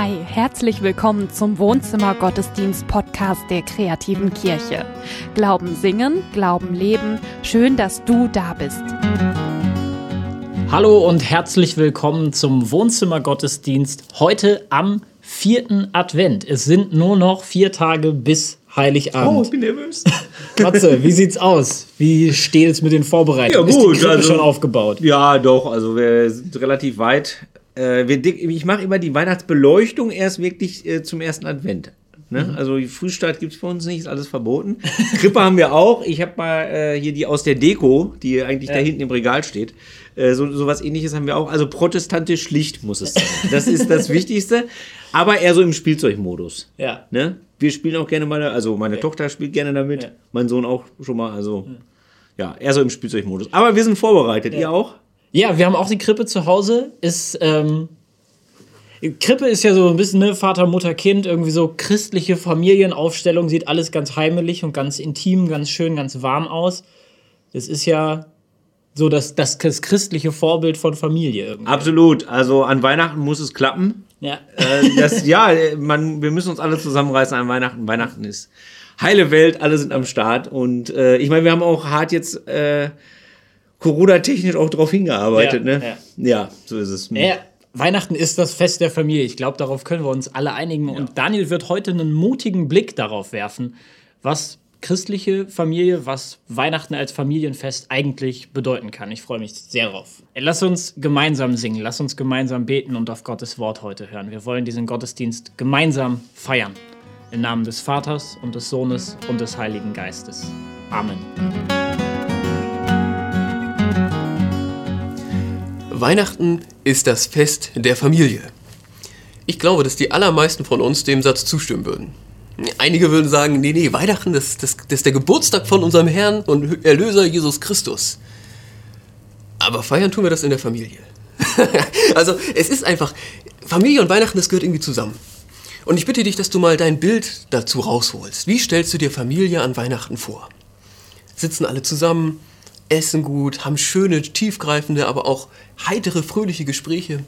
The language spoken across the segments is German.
Hi, herzlich willkommen zum Wohnzimmer Gottesdienst Podcast der kreativen Kirche. Glauben singen, Glauben leben. Schön, dass du da bist. Hallo und herzlich willkommen zum Wohnzimmer Gottesdienst heute am vierten Advent. Es sind nur noch vier Tage bis Heiligabend. Oh, ich bin nervös. Matze, wie sieht's aus? Wie steht es mit den Vorbereitungen? Ja, gut, Ist die Krippe also- schon aufgebaut? Ja, doch, also wir sind relativ weit. Äh, wir, ich mache immer die Weihnachtsbeleuchtung erst wirklich äh, zum ersten Advent. Ne? Also die Frühstart gibt es bei uns nicht, ist alles verboten. Krippe haben wir auch. Ich habe mal äh, hier die aus der Deko, die eigentlich da hinten im Regal steht. Äh, so, so was ähnliches haben wir auch. Also protestantisch schlicht muss es sein. Das ist das Wichtigste. Aber eher so im Spielzeugmodus. Ja. Ne? Wir spielen auch gerne mal, also meine Tochter spielt gerne damit, Ja. mein Sohn auch schon mal, also ja, eher so im Spielzeugmodus. Aber wir sind vorbereitet, ihr auch? Ja, wir haben auch die Krippe zu Hause. Ist, ähm, Krippe ist ja so ein bisschen ne, Vater, Mutter, Kind, irgendwie so christliche Familienaufstellung, sieht alles ganz heimelig und ganz intim, ganz schön, ganz warm aus. Das ist ja so das, das, das christliche Vorbild von Familie irgendwie. Absolut. Also an Weihnachten muss es klappen. Ja. Äh, das, ja, man, wir müssen uns alle zusammenreißen an Weihnachten. Weihnachten ist heile Welt, alle sind am Start. Und äh, ich meine, wir haben auch hart jetzt äh, Corona-technisch auch drauf hingearbeitet. Ja, ne? ja. so ist es. Ja, Weihnachten ist das Fest der Familie. Ich glaube, darauf können wir uns alle einigen. Und Daniel wird heute einen mutigen Blick darauf werfen, was christliche Familie, was Weihnachten als Familienfest eigentlich bedeuten kann. Ich freue mich sehr drauf. Lass uns gemeinsam singen, lass uns gemeinsam beten und auf Gottes Wort heute hören. Wir wollen diesen Gottesdienst gemeinsam feiern. Im Namen des Vaters und des Sohnes und des Heiligen Geistes. Amen. Weihnachten ist das Fest der Familie. Ich glaube, dass die allermeisten von uns dem Satz zustimmen würden. Einige würden sagen, nee, nee, Weihnachten, das, das, das ist der Geburtstag von unserem Herrn und Erlöser Jesus Christus. Aber feiern tun wir das in der Familie. also es ist einfach, Familie und Weihnachten, das gehört irgendwie zusammen. Und ich bitte dich, dass du mal dein Bild dazu rausholst. Wie stellst du dir Familie an Weihnachten vor? Sitzen alle zusammen, essen gut, haben schöne, tiefgreifende, aber auch heitere, fröhliche Gespräche.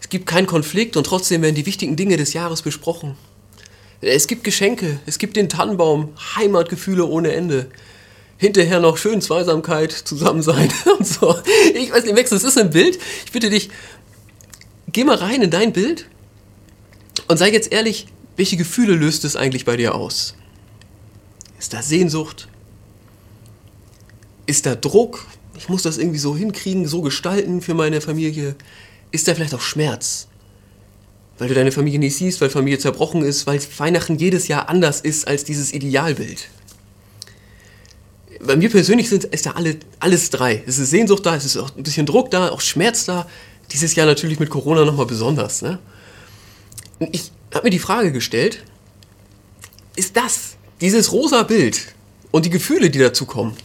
Es gibt keinen Konflikt und trotzdem werden die wichtigen Dinge des Jahres besprochen. Es gibt Geschenke, es gibt den Tannenbaum, Heimatgefühle ohne Ende. Hinterher noch schön Zweisamkeit, Zusammensein und so. Ich weiß nicht, Max, das ist ein Bild. Ich bitte dich, geh mal rein in dein Bild und sei jetzt ehrlich, welche Gefühle löst es eigentlich bei dir aus? Ist da Sehnsucht? Ist da Druck? Ich muss das irgendwie so hinkriegen, so gestalten für meine Familie. Ist da vielleicht auch Schmerz? Weil du deine Familie nicht siehst, weil Familie zerbrochen ist, weil Weihnachten jedes Jahr anders ist als dieses Idealbild. Bei mir persönlich sind, ist da alle, alles drei. Es ist Sehnsucht da, es ist auch ein bisschen Druck da, auch Schmerz da. Dieses Jahr natürlich mit Corona nochmal besonders. Ne? Ich habe mir die Frage gestellt, ist das, dieses rosa Bild und die Gefühle, die dazu kommen,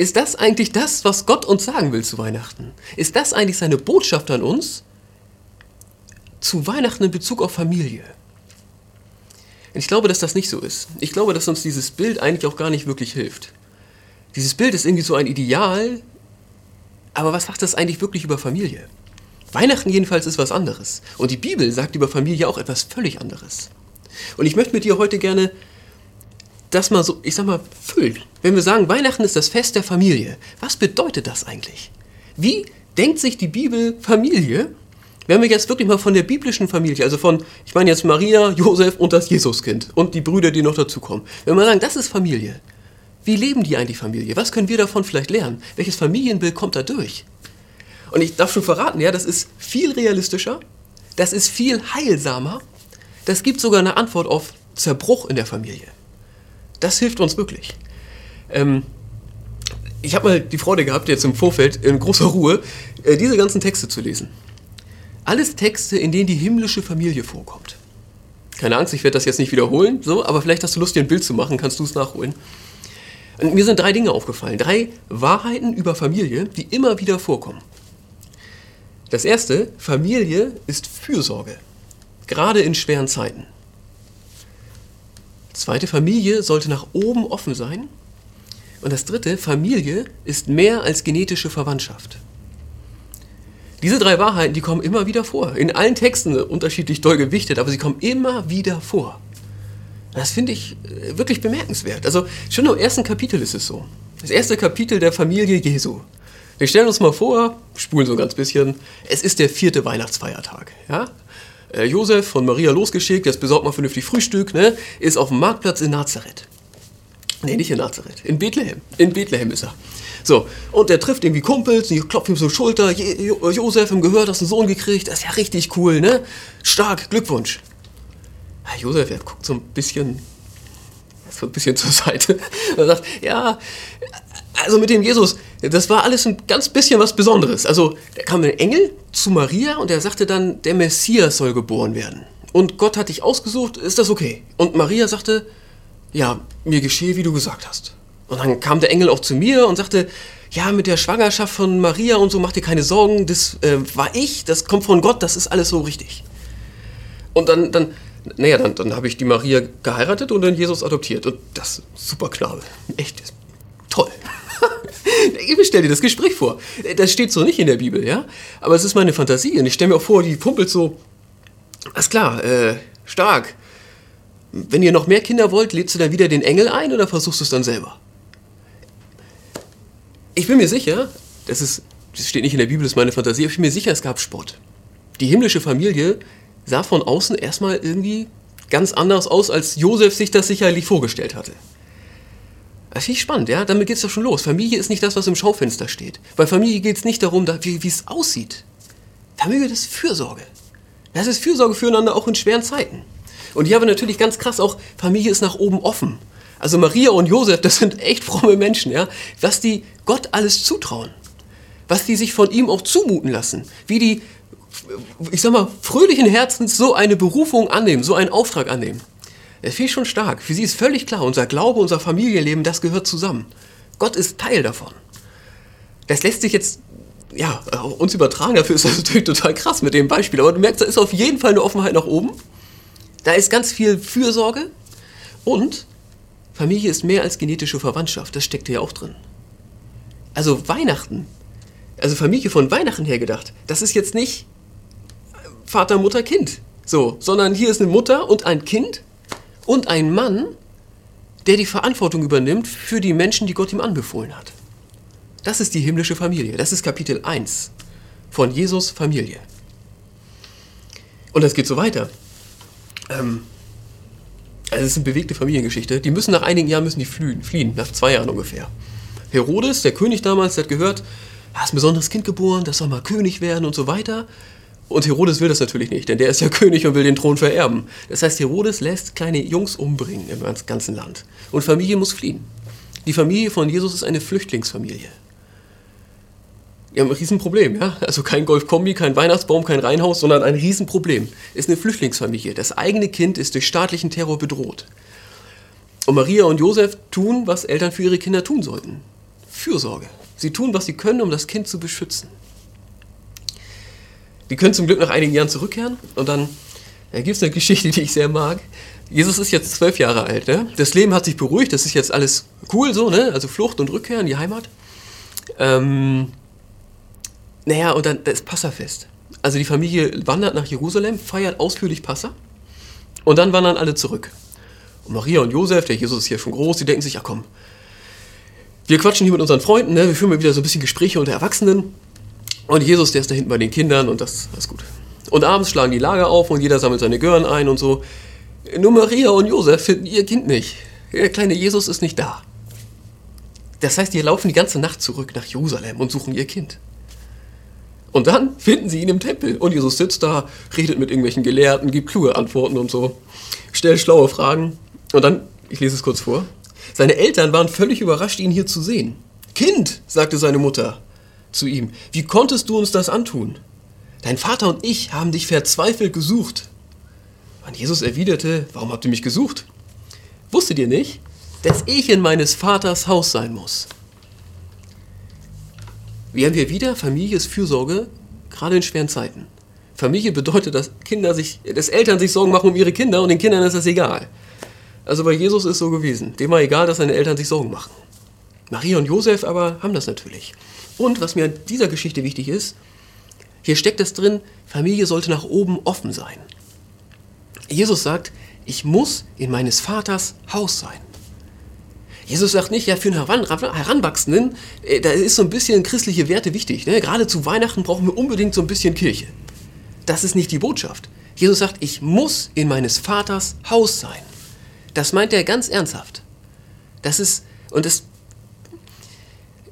ist das eigentlich das, was Gott uns sagen will zu Weihnachten? Ist das eigentlich seine Botschaft an uns zu Weihnachten in Bezug auf Familie? Ich glaube, dass das nicht so ist. Ich glaube, dass uns dieses Bild eigentlich auch gar nicht wirklich hilft. Dieses Bild ist irgendwie so ein Ideal, aber was sagt das eigentlich wirklich über Familie? Weihnachten jedenfalls ist was anderes. Und die Bibel sagt über Familie auch etwas völlig anderes. Und ich möchte mit dir heute gerne das mal so, ich sag mal, füllen. Wenn wir sagen, Weihnachten ist das Fest der Familie, was bedeutet das eigentlich? Wie denkt sich die Bibel Familie, wenn wir jetzt wirklich mal von der biblischen Familie, also von, ich meine jetzt Maria, Josef und das Jesuskind und die Brüder, die noch dazukommen, wenn wir sagen, das ist Familie, wie leben die eigentlich Familie? Was können wir davon vielleicht lernen? Welches Familienbild kommt da durch? Und ich darf schon verraten, ja, das ist viel realistischer, das ist viel heilsamer, das gibt sogar eine Antwort auf Zerbruch in der Familie. Das hilft uns wirklich. Ähm, ich habe mal die Freude gehabt, jetzt im Vorfeld in großer Ruhe äh, diese ganzen Texte zu lesen. Alles Texte, in denen die himmlische Familie vorkommt. Keine Angst, ich werde das jetzt nicht wiederholen, so, aber vielleicht hast du Lust, dir ein Bild zu machen, kannst du es nachholen. Und mir sind drei Dinge aufgefallen. Drei Wahrheiten über Familie, die immer wieder vorkommen. Das erste, Familie ist Fürsorge, gerade in schweren Zeiten. Zweite, Familie sollte nach oben offen sein. Und das dritte, Familie ist mehr als genetische Verwandtschaft. Diese drei Wahrheiten, die kommen immer wieder vor. In allen Texten unterschiedlich doll gewichtet, aber sie kommen immer wieder vor. Das finde ich äh, wirklich bemerkenswert. Also schon im ersten Kapitel ist es so. Das erste Kapitel der Familie Jesu. Wir stellen uns mal vor, spulen so ein ganz bisschen, es ist der vierte Weihnachtsfeiertag. Ja? Äh, Josef von Maria losgeschickt, jetzt besorgt mal vernünftig Frühstück, ne? ist auf dem Marktplatz in Nazareth. Nee, nicht in Nazareth, in Bethlehem. In Bethlehem ist er. So, und der trifft irgendwie Kumpels, die klopfen ihm so Schulter. Jo Josef im Gehör, hast einen Sohn gekriegt, das ist ja richtig cool, ne? Stark, Glückwunsch. Ja, Josef, er guckt so ein bisschen, so ein bisschen zur Seite. Er sagt, ja, also mit dem Jesus, das war alles ein ganz bisschen was Besonderes. Also, da kam ein Engel zu Maria und er sagte dann, der Messias soll geboren werden. Und Gott hat dich ausgesucht, ist das okay? Und Maria sagte, ja, mir geschehe, wie du gesagt hast. Und dann kam der Engel auch zu mir und sagte, ja, mit der Schwangerschaft von Maria und so, mach dir keine Sorgen, das äh, war ich, das kommt von Gott, das ist alles so richtig. Und dann, dann naja, dann, dann habe ich die Maria geheiratet und dann Jesus adoptiert. Und das super Knabe. Echt toll. ich stell dir das Gespräch vor. Das steht so nicht in der Bibel, ja? Aber es ist meine Fantasie und ich stelle mir auch vor, die pumpelt so. Alles klar, äh, stark. Wenn ihr noch mehr Kinder wollt, lädst du dann wieder den Engel ein oder versuchst du es dann selber? Ich bin mir sicher, das ist, das steht nicht in der Bibel, das ist meine Fantasie, aber ich bin mir sicher, es gab Spott. Die himmlische Familie sah von außen erstmal irgendwie ganz anders aus, als Josef sich das sicherlich vorgestellt hatte. Das finde ich spannend, ja? Damit geht es doch schon los. Familie ist nicht das, was im Schaufenster steht. Bei Familie geht es nicht darum, wie es aussieht. Familie, ist Fürsorge. Das ist Fürsorge füreinander auch in schweren Zeiten. Und hier haben wir natürlich ganz krass auch, Familie ist nach oben offen. Also Maria und Josef, das sind echt fromme Menschen, ja? Was die Gott alles zutrauen. Was die sich von ihm auch zumuten lassen. Wie die, ich sag mal, fröhlichen Herzens so eine Berufung annehmen, so einen Auftrag annehmen. Finde ich schon stark. Für sie ist völlig klar, unser Glaube, unser Familienleben, das gehört zusammen. Gott ist Teil davon. Das lässt sich jetzt, ja, uns übertragen, dafür ist das natürlich total krass mit dem Beispiel. Aber du merkst, da ist auf jeden Fall eine Offenheit nach oben. Da ist ganz viel Fürsorge und Familie ist mehr als genetische Verwandtschaft, das steckt hier auch drin. Also Weihnachten, also Familie von Weihnachten her gedacht, das ist jetzt nicht Vater, Mutter, Kind, so, sondern hier ist eine Mutter und ein Kind und ein Mann, der die Verantwortung übernimmt für die Menschen, die Gott ihm anbefohlen hat. Das ist die himmlische Familie. Das ist Kapitel 1 von Jesus Familie. Und das geht so weiter. Ähm, also es ist eine bewegte Familiengeschichte. Die müssen nach einigen Jahren müssen die fliehen, fliehen, nach zwei Jahren ungefähr. Herodes, der König damals, der hat gehört, er ist ein besonderes Kind geboren, das soll mal König werden und so weiter. Und Herodes will das natürlich nicht, denn der ist ja König und will den Thron vererben. Das heißt, Herodes lässt kleine Jungs umbringen im ganzen Land. Und Familie muss fliehen. Die Familie von Jesus ist eine Flüchtlingsfamilie. Die haben ein Riesenproblem, ja. Also kein Golfkombi, kein Weihnachtsbaum, kein Reihenhaus, sondern ein Riesenproblem. Ist eine Flüchtlingsfamilie. Das eigene Kind ist durch staatlichen Terror bedroht. Und Maria und Josef tun, was Eltern für ihre Kinder tun sollten. Fürsorge. Sie tun, was sie können, um das Kind zu beschützen. Die können zum Glück nach einigen Jahren zurückkehren und dann da gibt es eine Geschichte, die ich sehr mag. Jesus ist jetzt zwölf Jahre alt. Ne? Das Leben hat sich beruhigt, das ist jetzt alles cool so, ne? also Flucht und Rückkehr in die Heimat. Ähm, naja, und dann das ist Passafest. Also die Familie wandert nach Jerusalem, feiert ausführlich Passa und dann wandern alle zurück. Und Maria und Josef, der Jesus ist hier schon groß, die denken sich, ja komm, wir quatschen hier mit unseren Freunden, ne? wir führen mal wieder so ein bisschen Gespräche unter Erwachsenen. Und Jesus, der ist da hinten bei den Kindern und das, das ist gut. Und abends schlagen die Lager auf und jeder sammelt seine Gören ein und so. Nur Maria und Josef finden ihr Kind nicht. Der kleine Jesus ist nicht da. Das heißt, die laufen die ganze Nacht zurück nach Jerusalem und suchen ihr Kind. Und dann finden sie ihn im Tempel. Und Jesus sitzt da, redet mit irgendwelchen Gelehrten, gibt kluge Antworten und so, stellt schlaue Fragen. Und dann, ich lese es kurz vor. Seine Eltern waren völlig überrascht, ihn hier zu sehen. Kind, sagte seine Mutter zu ihm, wie konntest du uns das antun? Dein Vater und ich haben dich verzweifelt gesucht. Und Jesus erwiderte, warum habt ihr mich gesucht? Wusstet ihr nicht, dass ich in meines Vaters Haus sein muss? Haben wir wieder? Familie ist Fürsorge, gerade in schweren Zeiten. Familie bedeutet, dass Kinder sich, dass Eltern sich Sorgen machen um ihre Kinder und den Kindern ist das egal. Also bei Jesus ist so gewesen. Dem war egal, dass seine Eltern sich Sorgen machen. Maria und Josef aber haben das natürlich. Und was mir an dieser Geschichte wichtig ist, Hier steckt es drin, Familie sollte nach oben offen sein. Jesus sagt, ich muss in meines Vaters Haus sein. Jesus sagt nicht, ja, für einen Heranwachsenden, äh, da ist so ein bisschen christliche Werte wichtig. Ne? Gerade zu Weihnachten brauchen wir unbedingt so ein bisschen Kirche. Das ist nicht die Botschaft. Jesus sagt, ich muss in meines Vaters Haus sein. Das meint er ganz ernsthaft. Das ist, und das,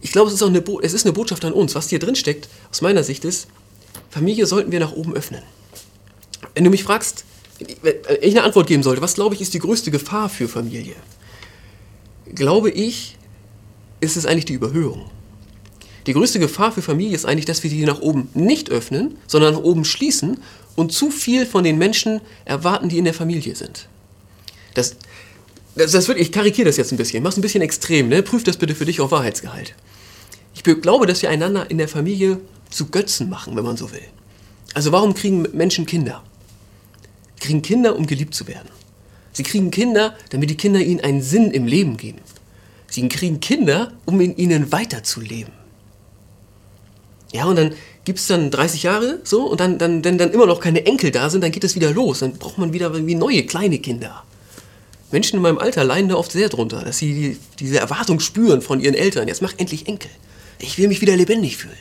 ich glaube, es ist eine, es ist eine Botschaft an uns. Was hier drin steckt, aus meiner Sicht ist, Familie sollten wir nach oben öffnen. Wenn du mich fragst, wenn ich eine Antwort geben sollte, was glaube ich ist die größte Gefahr für Familie? Glaube ich, ist es eigentlich die Überhöhung. Die größte Gefahr für Familie ist eigentlich, dass wir die nach oben nicht öffnen, sondern nach oben schließen und zu viel von den Menschen erwarten, die in der Familie sind. Das, das, das wird, ich karikiere das jetzt ein bisschen, mach's ein bisschen extrem, ne? prüf das bitte für dich auf Wahrheitsgehalt. Glaube, dass wir einander in der Familie zu Götzen machen, wenn man so will. Also warum kriegen Menschen Kinder? Sie kriegen Kinder, um geliebt zu werden. Sie kriegen Kinder, damit die Kinder ihnen einen Sinn im Leben geben. Sie kriegen Kinder, um in ihnen weiterzuleben. Ja, und dann gibt es dann 30 Jahre so und dann, dann, wenn dann immer noch keine Enkel da sind, dann geht es wieder los. Dann braucht man wieder wie neue kleine Kinder. Menschen in meinem Alter leiden da oft sehr drunter, dass sie die, diese Erwartung spüren von ihren Eltern. Jetzt mach endlich Enkel. Ich will mich wieder lebendig fühlen.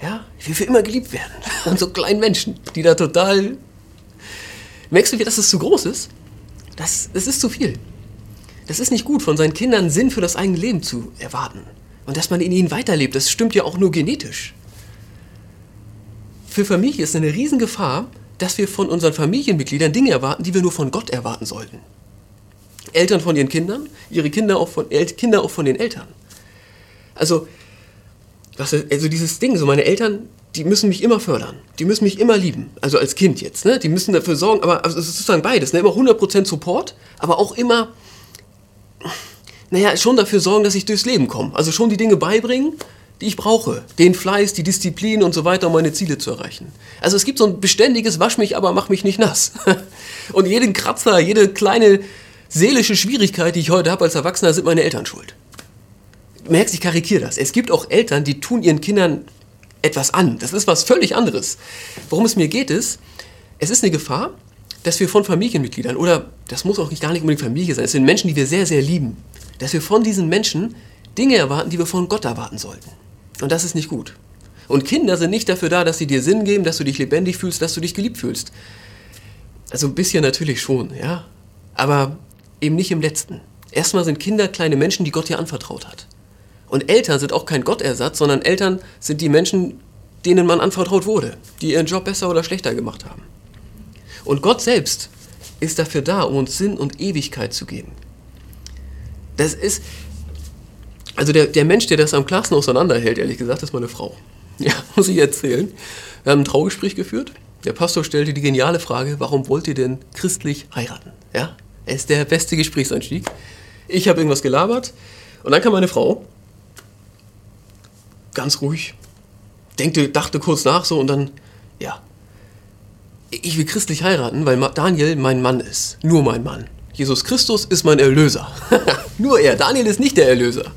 Ja, ich will für immer geliebt werden. Und so kleinen Menschen, die da total Merkst du, wie das zu groß ist? Das, das ist zu viel. Das ist nicht gut, von seinen Kindern Sinn für das eigene Leben zu erwarten. Und dass man in ihnen weiterlebt, das stimmt ja auch nur genetisch. Für Familie ist eine Riesengefahr, dass wir von unseren Familienmitgliedern Dinge erwarten, die wir nur von Gott erwarten sollten. Eltern von ihren Kindern, ihre Kinder auch von, Kinder auch von den Eltern. Also, was, also dieses Ding, so meine Eltern, die müssen mich immer fördern. Die müssen mich immer lieben. Also als Kind jetzt. Ne? Die müssen dafür sorgen, aber also es ist sozusagen beides. Ne? Immer 100% Support, aber auch immer, naja, schon dafür sorgen, dass ich durchs Leben komme. Also schon die Dinge beibringen, die ich brauche. Den Fleiß, die Disziplin und so weiter, um meine Ziele zu erreichen. Also es gibt so ein beständiges Wasch mich, aber mach mich nicht nass. und jeden Kratzer, jede kleine seelische Schwierigkeit, die ich heute habe als Erwachsener, sind meine Eltern schuld. Merkst, ich karikiere das. Es gibt auch Eltern, die tun ihren Kindern etwas an. Das ist was völlig anderes. Worum es mir geht, ist, es ist eine Gefahr, dass wir von Familienmitgliedern, oder das muss auch nicht gar nicht unbedingt Familie sein, es sind Menschen, die wir sehr, sehr lieben, dass wir von diesen Menschen Dinge erwarten, die wir von Gott erwarten sollten. Und das ist nicht gut. Und Kinder sind nicht dafür da, dass sie dir Sinn geben, dass du dich lebendig fühlst, dass du dich geliebt fühlst. Also ein bisschen natürlich schon, ja. Aber eben nicht im letzten. Erstmal sind Kinder kleine Menschen, die Gott dir anvertraut hat. Und Eltern sind auch kein Gottersatz, sondern Eltern sind die Menschen, denen man anvertraut wurde, die ihren Job besser oder schlechter gemacht haben. Und Gott selbst ist dafür da, um uns Sinn und Ewigkeit zu geben. Das ist, also der, der Mensch, der das am klarsten auseinanderhält, ehrlich gesagt, ist meine Frau. Ja, muss ich erzählen. Wir haben ein Traugespräch geführt. Der Pastor stellte die geniale Frage, warum wollt ihr denn christlich heiraten? Ja, er ist der beste Gesprächseinstieg. Ich habe irgendwas gelabert und dann kam meine Frau ganz ruhig, denkte, dachte kurz nach so und dann, ja, ich will christlich heiraten, weil Daniel mein Mann ist. Nur mein Mann. Jesus Christus ist mein Erlöser. Nur er. Daniel ist nicht der Erlöser.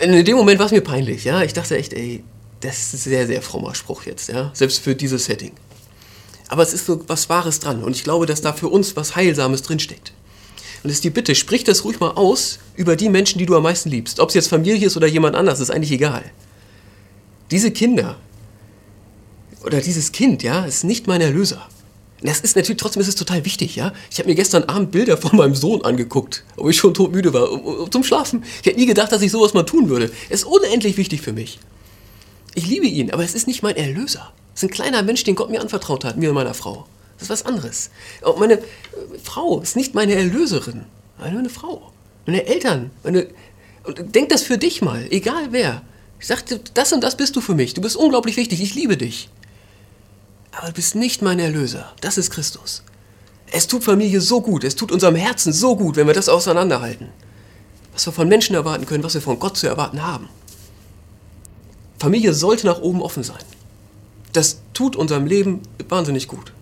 In dem Moment war es mir peinlich, ja. Ich dachte echt, ey, das ist ein sehr, sehr frommer Spruch jetzt, ja. Selbst für dieses Setting. Aber es ist so was Wahres dran. Und ich glaube, dass da für uns was Heilsames drinsteckt. Und es ist die Bitte, sprich das ruhig mal aus über die Menschen, die du am meisten liebst. Ob es jetzt Familie ist oder jemand anders, ist eigentlich egal. Diese Kinder oder dieses Kind, ja, ist nicht mein Erlöser. Das ist natürlich, trotzdem ist es total wichtig, ja. Ich habe mir gestern Abend Bilder von meinem Sohn angeguckt, ob ich schon todmüde war, um, um, zum Schlafen. Ich hätte nie gedacht, dass ich sowas mal tun würde. Es ist unendlich wichtig für mich. Ich liebe ihn, aber es ist nicht mein Erlöser. Es ist ein kleiner Mensch, den Gott mir anvertraut hat, mir und meiner Frau. Das ist was anderes. Auch meine äh, Frau ist nicht meine Erlöserin, meine Frau. Meine Eltern. Meine, und denk das für dich mal, egal wer. Ich sagte, das und das bist du für mich. Du bist unglaublich wichtig. Ich liebe dich. Aber du bist nicht mein Erlöser. Das ist Christus. Es tut Familie so gut. Es tut unserem Herzen so gut, wenn wir das auseinanderhalten. Was wir von Menschen erwarten können, was wir von Gott zu erwarten haben. Familie sollte nach oben offen sein. Das tut unserem Leben wahnsinnig gut.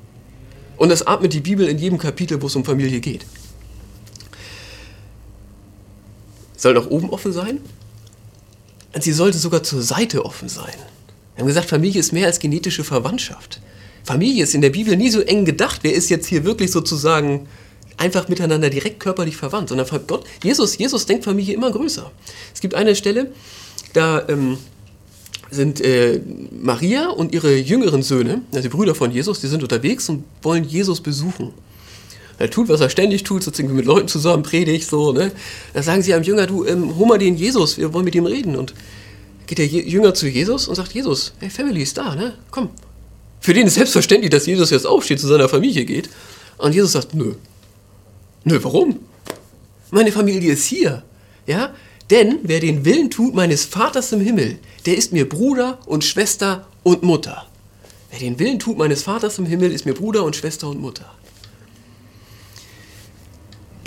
Und das atmet die Bibel in jedem Kapitel, wo es um Familie geht. Soll nach oben offen sein? Sie sollte sogar zur Seite offen sein. Wir haben gesagt, Familie ist mehr als genetische Verwandtschaft. Familie ist in der Bibel nie so eng gedacht. Wer ist jetzt hier wirklich sozusagen einfach miteinander direkt körperlich verwandt, sondern Gott, Jesus, Jesus denkt Familie immer größer. Es gibt eine Stelle, da ähm, sind äh, Maria und ihre jüngeren Söhne, also die Brüder von Jesus, die sind unterwegs und wollen Jesus besuchen. Er tut, was er ständig tut, sozusagen mit Leuten zusammen predigt, so, ne? Da sagen sie einem Jünger, du, ähm, hol mal den Jesus, wir wollen mit ihm reden. Und geht der Jünger zu Jesus und sagt, Jesus, hey, Family ist da, ne? Komm. Für den ist selbstverständlich, dass Jesus jetzt aufsteht, zu seiner Familie geht. Und Jesus sagt, nö. Nö, warum? Meine Familie ist hier. Ja? Denn wer den Willen tut meines Vaters im Himmel, der ist mir Bruder und Schwester und Mutter. Wer den Willen tut meines Vaters im Himmel, ist mir Bruder und Schwester und Mutter.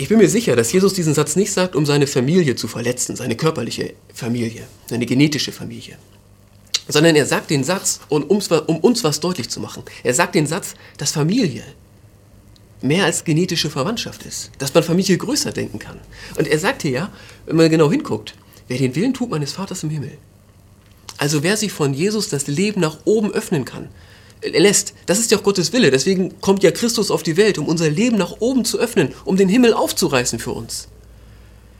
Ich bin mir sicher, dass Jesus diesen Satz nicht sagt, um seine Familie zu verletzen, seine körperliche Familie, seine genetische Familie. Sondern er sagt den Satz, um uns, was deutlich zu machen. Er sagt den Satz, dass Familie mehr als genetische Verwandtschaft ist, dass man Familie größer denken kann. Und er sagt hier ja, wenn man genau hinguckt, wer den Willen tut meines Vaters im Himmel. Also wer sich von Jesus das Leben nach oben öffnen kann, lässt, das ist ja auch Gottes Wille. Deswegen kommt ja Christus auf die Welt, um unser Leben nach oben zu öffnen, um den Himmel aufzureißen für uns.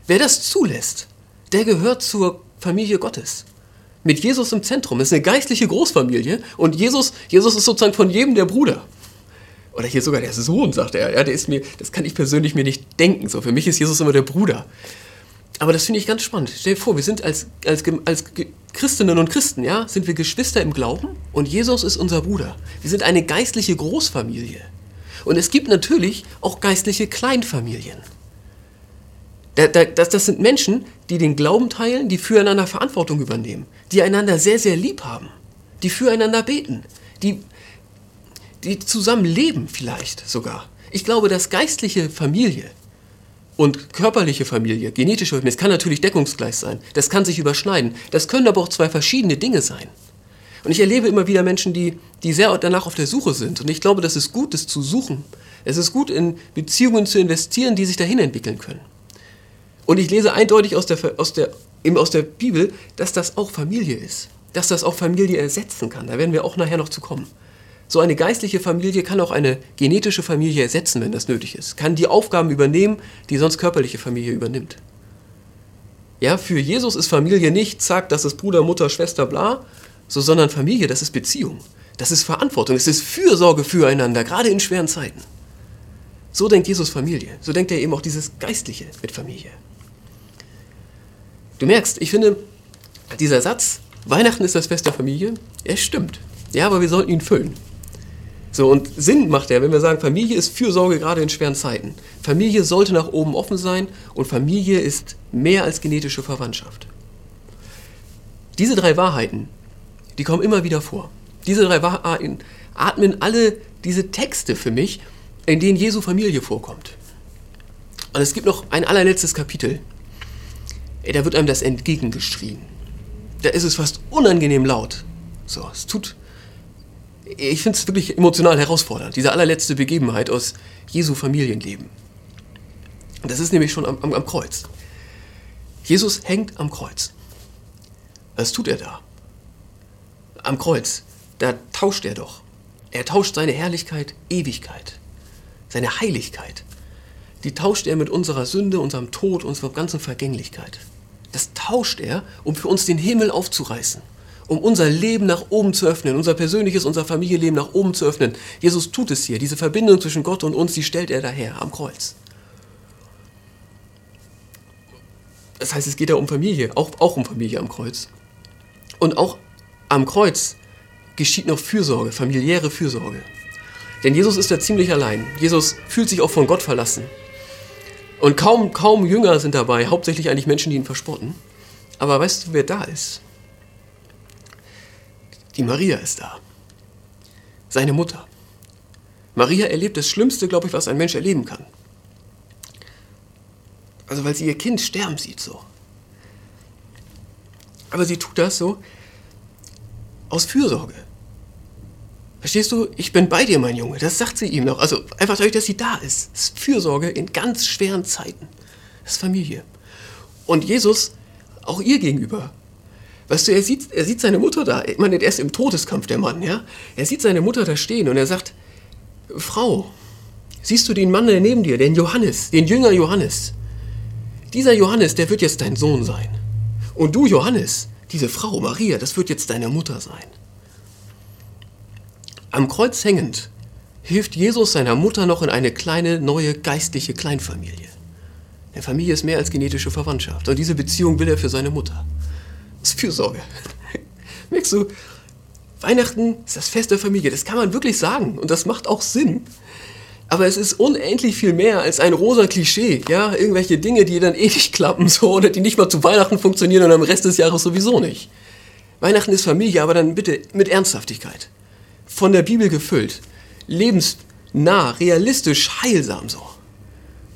Wer das zulässt, der gehört zur Familie Gottes. Mit Jesus im Zentrum. Es ist eine geistliche Großfamilie und Jesus, Jesus ist sozusagen von jedem der Bruder oder hier sogar der Sohn, sagt er. Ja, der ist mir, das kann ich persönlich mir nicht denken. So, für mich ist Jesus immer der Bruder. Aber das finde ich ganz spannend. Stell dir vor, wir sind als, als, als Christinnen und Christen, ja, sind wir Geschwister im Glauben und Jesus ist unser Bruder. Wir sind eine geistliche Großfamilie. Und es gibt natürlich auch geistliche Kleinfamilien. Das, das sind Menschen, die den Glauben teilen, die füreinander Verantwortung übernehmen, die einander sehr, sehr lieb haben, die füreinander beten, die die zusammen leben vielleicht sogar. Ich glaube, dass geistliche Familie und körperliche Familie, genetische Familie, das kann natürlich deckungsgleich sein, das kann sich überschneiden, das können aber auch zwei verschiedene Dinge sein. Und ich erlebe immer wieder Menschen, die, die sehr danach auf der Suche sind. Und ich glaube, das ist gut, das zu suchen. Es ist gut, in Beziehungen zu investieren, die sich dahin entwickeln können. Und ich lese eindeutig aus der, aus der, eben aus der Bibel, dass das auch Familie ist. Dass das auch Familie ersetzen kann. Da werden wir auch nachher noch zu kommen. So eine geistliche Familie kann auch eine genetische Familie ersetzen, wenn das nötig ist. Kann die Aufgaben übernehmen, die sonst körperliche Familie übernimmt. Ja, für Jesus ist Familie nicht, zack, das ist Bruder, Mutter, Schwester, bla, so, sondern Familie, das ist Beziehung. Das ist Verantwortung, es ist Fürsorge füreinander, gerade in schweren Zeiten. So denkt Jesus Familie. So denkt er eben auch dieses Geistliche mit Familie. Du merkst, ich finde, dieser Satz, Weihnachten ist das Fest der Familie, er stimmt. Ja, aber wir sollten ihn füllen. So, und Sinn macht er, wenn wir sagen, Familie ist Fürsorge gerade in schweren Zeiten. Familie sollte nach oben offen sein und Familie ist mehr als genetische Verwandtschaft. Diese drei Wahrheiten, die kommen immer wieder vor. Diese drei Wahrheiten atmen alle diese Texte für mich, in denen Jesu Familie vorkommt. Und es gibt noch ein allerletztes Kapitel. Da wird einem das entgegengeschrien. Da ist es fast unangenehm laut. So, es tut ich finde es wirklich emotional herausfordernd, diese allerletzte Begebenheit aus Jesu Familienleben. Das ist nämlich schon am, am, am Kreuz. Jesus hängt am Kreuz. Was tut er da? Am Kreuz, da tauscht er doch. Er tauscht seine Herrlichkeit, Ewigkeit, seine Heiligkeit. Die tauscht er mit unserer Sünde, unserem Tod, unserer ganzen Vergänglichkeit. Das tauscht er, um für uns den Himmel aufzureißen um unser Leben nach oben zu öffnen, unser persönliches, unser Familienleben nach oben zu öffnen. Jesus tut es hier. Diese Verbindung zwischen Gott und uns, die stellt er daher am Kreuz. Das heißt, es geht ja um Familie, auch, auch um Familie am Kreuz. Und auch am Kreuz geschieht noch Fürsorge, familiäre Fürsorge. Denn Jesus ist da ziemlich allein. Jesus fühlt sich auch von Gott verlassen. Und kaum, kaum Jünger sind dabei, hauptsächlich eigentlich Menschen, die ihn verspotten. Aber weißt du, wer da ist? Die Maria ist da. Seine Mutter. Maria erlebt das Schlimmste, glaube ich, was ein Mensch erleben kann. Also weil sie ihr Kind sterben sieht so. Aber sie tut das so aus Fürsorge. Verstehst du? Ich bin bei dir, mein Junge. Das sagt sie ihm noch. Also einfach dadurch, dass sie da ist. Das ist Fürsorge in ganz schweren Zeiten. Das ist Familie. Und Jesus, auch ihr gegenüber, Weißt du, er sieht, er sieht seine Mutter da. Ich meine, er ist im Todeskampf, der Mann, ja? Er sieht seine Mutter da stehen und er sagt, Frau, siehst du den Mann neben dir, den Johannes, den Jünger Johannes? Dieser Johannes, der wird jetzt dein Sohn sein. Und du, Johannes, diese Frau, Maria, das wird jetzt deine Mutter sein. Am Kreuz hängend hilft Jesus seiner Mutter noch in eine kleine, neue, geistliche Kleinfamilie. Eine Familie ist mehr als genetische Verwandtschaft. Und diese Beziehung will er für seine Mutter. Ist Fürsorge. Merkst du, Weihnachten ist das Fest der Familie. Das kann man wirklich sagen. Und das macht auch Sinn. Aber es ist unendlich viel mehr als ein rosa Klischee. Ja, irgendwelche Dinge, die dann ewig klappen, so, oder die nicht mal zu Weihnachten funktionieren und am Rest des Jahres sowieso nicht. Weihnachten ist Familie, aber dann bitte mit Ernsthaftigkeit. Von der Bibel gefüllt. Lebensnah, realistisch, heilsam so.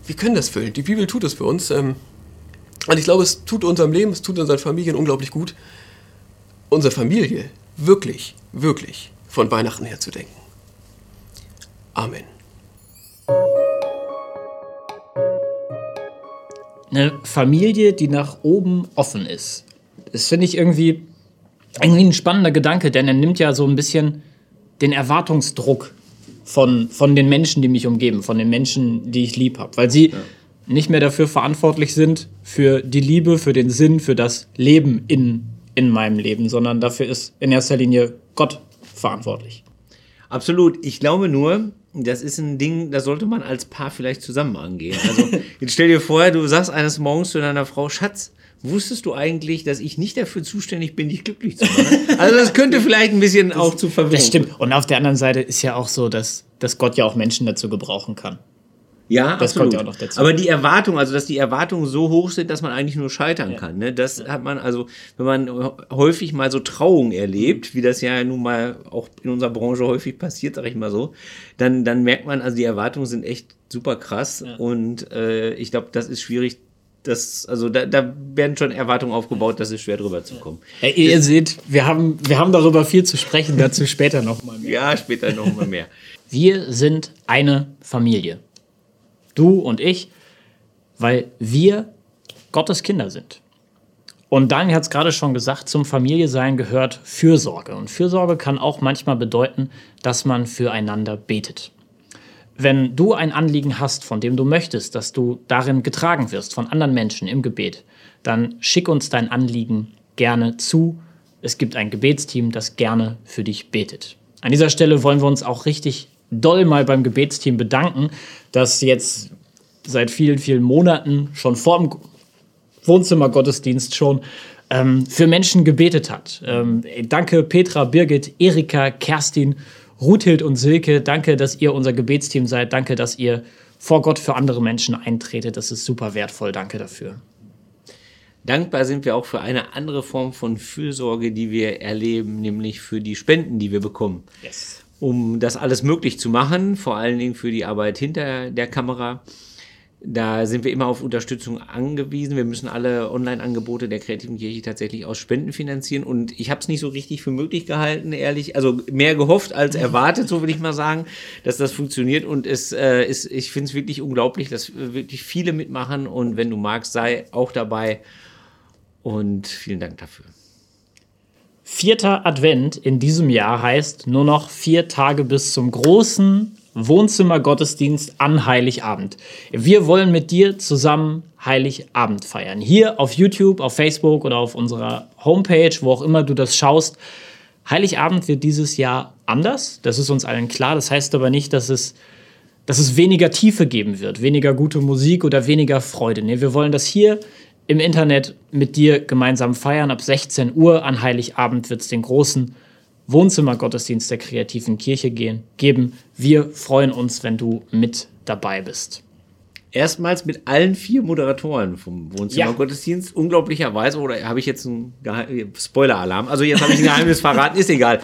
Wir können das füllen. Die Bibel tut es für uns. Ähm, und ich glaube, es tut unserem Leben, es tut unseren Familien unglaublich gut, unsere Familie wirklich, wirklich von Weihnachten her zu denken. Amen. Eine Familie, die nach oben offen ist. Das finde ich irgendwie, irgendwie ein spannender Gedanke, denn er nimmt ja so ein bisschen den Erwartungsdruck von, von den Menschen, die mich umgeben, von den Menschen, die ich lieb habe. Weil sie ja. Nicht mehr dafür verantwortlich sind, für die Liebe, für den Sinn, für das Leben in, in meinem Leben, sondern dafür ist in erster Linie Gott verantwortlich. Absolut. Ich glaube nur, das ist ein Ding, das sollte man als Paar vielleicht zusammen angehen. Also jetzt stell dir vor, du sagst eines Morgens zu deiner Frau, Schatz, wusstest du eigentlich, dass ich nicht dafür zuständig bin, dich glücklich zu machen? Also das könnte vielleicht ein bisschen das, auch zu verwirren. Das stimmt. Und auf der anderen Seite ist ja auch so, dass, dass Gott ja auch Menschen dazu gebrauchen kann. Ja, das absolut. kommt ja auch noch dazu. Aber die Erwartung, also dass die Erwartungen so hoch sind, dass man eigentlich nur scheitern ja. kann. Ne? Das hat man also, wenn man häufig mal so Trauung erlebt, wie das ja nun mal auch in unserer Branche häufig passiert, sag ich mal so, dann, dann merkt man, also die Erwartungen sind echt super krass. Ja. Und äh, ich glaube, das ist schwierig das, also da, da, werden schon Erwartungen aufgebaut, das ist schwer drüber zu kommen. Ja, ihr seht, wir haben, wir haben darüber viel zu sprechen, dazu später noch mal mehr. Ja, später noch mal mehr. Wir sind eine Familie du und ich, weil wir Gottes Kinder sind. Und Daniel hat es gerade schon gesagt, zum Familiesein gehört Fürsorge. Und Fürsorge kann auch manchmal bedeuten, dass man füreinander betet. Wenn du ein Anliegen hast, von dem du möchtest, dass du darin getragen wirst von anderen Menschen im Gebet, dann schick uns dein Anliegen gerne zu. Es gibt ein Gebetsteam, das gerne für dich betet. An dieser Stelle wollen wir uns auch richtig doll mal beim Gebetsteam bedanken, das jetzt seit vielen, vielen Monaten schon vor dem Wohnzimmergottesdienst schon ähm, für Menschen gebetet hat. Ähm, danke Petra, Birgit, Erika, Kerstin, Ruthild und Silke. Danke, dass ihr unser Gebetsteam seid. Danke, dass ihr vor Gott für andere Menschen eintretet. Das ist super wertvoll. Danke dafür. Dankbar sind wir auch für eine andere Form von Fürsorge, die wir erleben, nämlich für die Spenden, die wir bekommen. Yes um das alles möglich zu machen, vor allen Dingen für die Arbeit hinter der Kamera. Da sind wir immer auf Unterstützung angewiesen. Wir müssen alle Online-Angebote der Kreativen Kirche tatsächlich aus Spenden finanzieren. Und ich habe es nicht so richtig für möglich gehalten, ehrlich. Also mehr gehofft als erwartet, so würde ich mal sagen, dass das funktioniert. Und es äh, ist, ich finde es wirklich unglaublich, dass wirklich viele mitmachen. Und wenn du magst, sei auch dabei. Und vielen Dank dafür. Vierter Advent in diesem Jahr heißt nur noch vier Tage bis zum großen Wohnzimmergottesdienst an Heiligabend. Wir wollen mit dir zusammen Heiligabend feiern. Hier auf YouTube, auf Facebook oder auf unserer Homepage, wo auch immer du das schaust. Heiligabend wird dieses Jahr anders. Das ist uns allen klar. Das heißt aber nicht, dass es, dass es weniger Tiefe geben wird, weniger gute Musik oder weniger Freude. Nee, wir wollen das hier im Internet mit dir gemeinsam feiern. Ab 16 Uhr an Heiligabend wird es den großen Wohnzimmergottesdienst der kreativen Kirche gehen, geben. Wir freuen uns, wenn du mit dabei bist. Erstmals mit allen vier Moderatoren vom Wohnzimmergottesdienst. Ja. Unglaublicherweise, oder habe ich jetzt einen Spoiler-Alarm? Also jetzt habe ich ein Geheimnis verraten, ist egal.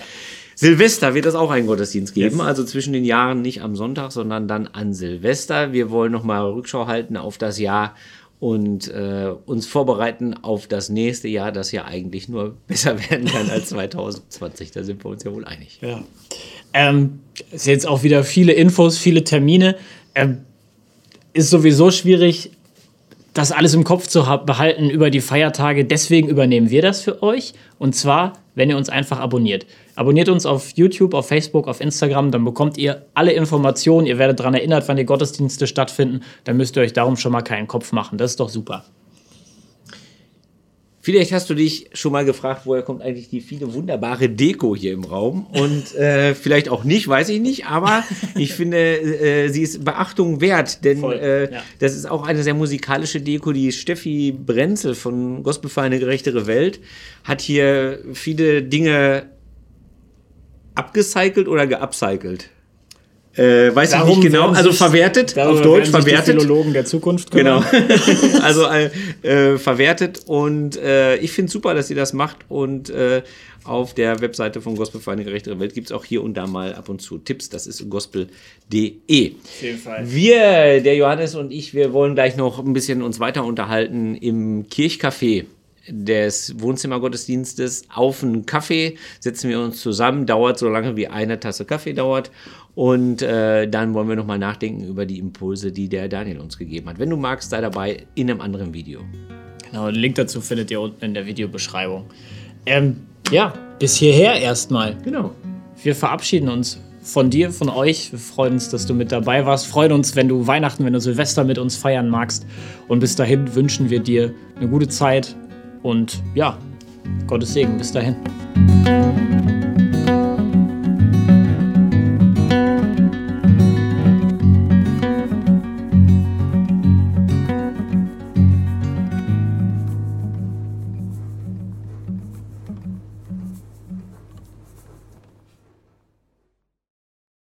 Silvester wird es auch einen Gottesdienst geben, yes. also zwischen den Jahren nicht am Sonntag, sondern dann an Silvester. Wir wollen nochmal Rückschau halten auf das Jahr und äh, uns vorbereiten auf das nächste Jahr, das ja eigentlich nur besser werden kann als 2020. Da sind wir uns ja wohl einig. Ja. Ähm, ist jetzt auch wieder viele Infos, viele Termine. Ähm, ist sowieso schwierig, das alles im Kopf zu behalten über die Feiertage. Deswegen übernehmen wir das für euch. Und zwar, wenn ihr uns einfach abonniert. Abonniert uns auf YouTube, auf Facebook, auf Instagram, dann bekommt ihr alle Informationen. Ihr werdet daran erinnert, wann die Gottesdienste stattfinden. Dann müsst ihr euch darum schon mal keinen Kopf machen. Das ist doch super. Vielleicht hast du dich schon mal gefragt, woher kommt eigentlich die viele wunderbare Deko hier im Raum? Und äh, vielleicht auch nicht, weiß ich nicht, aber ich finde, äh, sie ist Beachtung wert, denn äh, ja. das ist auch eine sehr musikalische Deko. Die Steffi Brenzel von Gospel für eine gerechtere Welt hat hier viele Dinge abgecycelt oder geupcycelt. Äh, weiß Darum ich nicht genau, also verwertet, auf Deutsch verwertet. Die Philologen der Zukunft Genau. also äh, äh, verwertet und äh, ich finde super, dass sie das macht und äh, auf der Webseite von Gospel für eine gerechtere Welt gibt es auch hier und da mal ab und zu Tipps. Das ist gospel.de. Wir, der Johannes und ich, wir wollen gleich noch ein bisschen uns weiter unterhalten im Kirchcafé des Wohnzimmergottesdienstes auf einen Kaffee, setzen wir uns zusammen, dauert so lange wie eine Tasse Kaffee dauert und äh, dann wollen wir nochmal nachdenken über die Impulse, die der Daniel uns gegeben hat. Wenn du magst, sei dabei in einem anderen Video. Genau, den Link dazu findet ihr unten in der Videobeschreibung. Ähm, ja, bis hierher erstmal. Genau. Wir verabschieden uns von dir, von euch. Wir freuen uns, dass du mit dabei warst. Freuen uns, wenn du Weihnachten, wenn du Silvester mit uns feiern magst. Und bis dahin wünschen wir dir eine gute Zeit und ja, Gottes Segen. Bis dahin.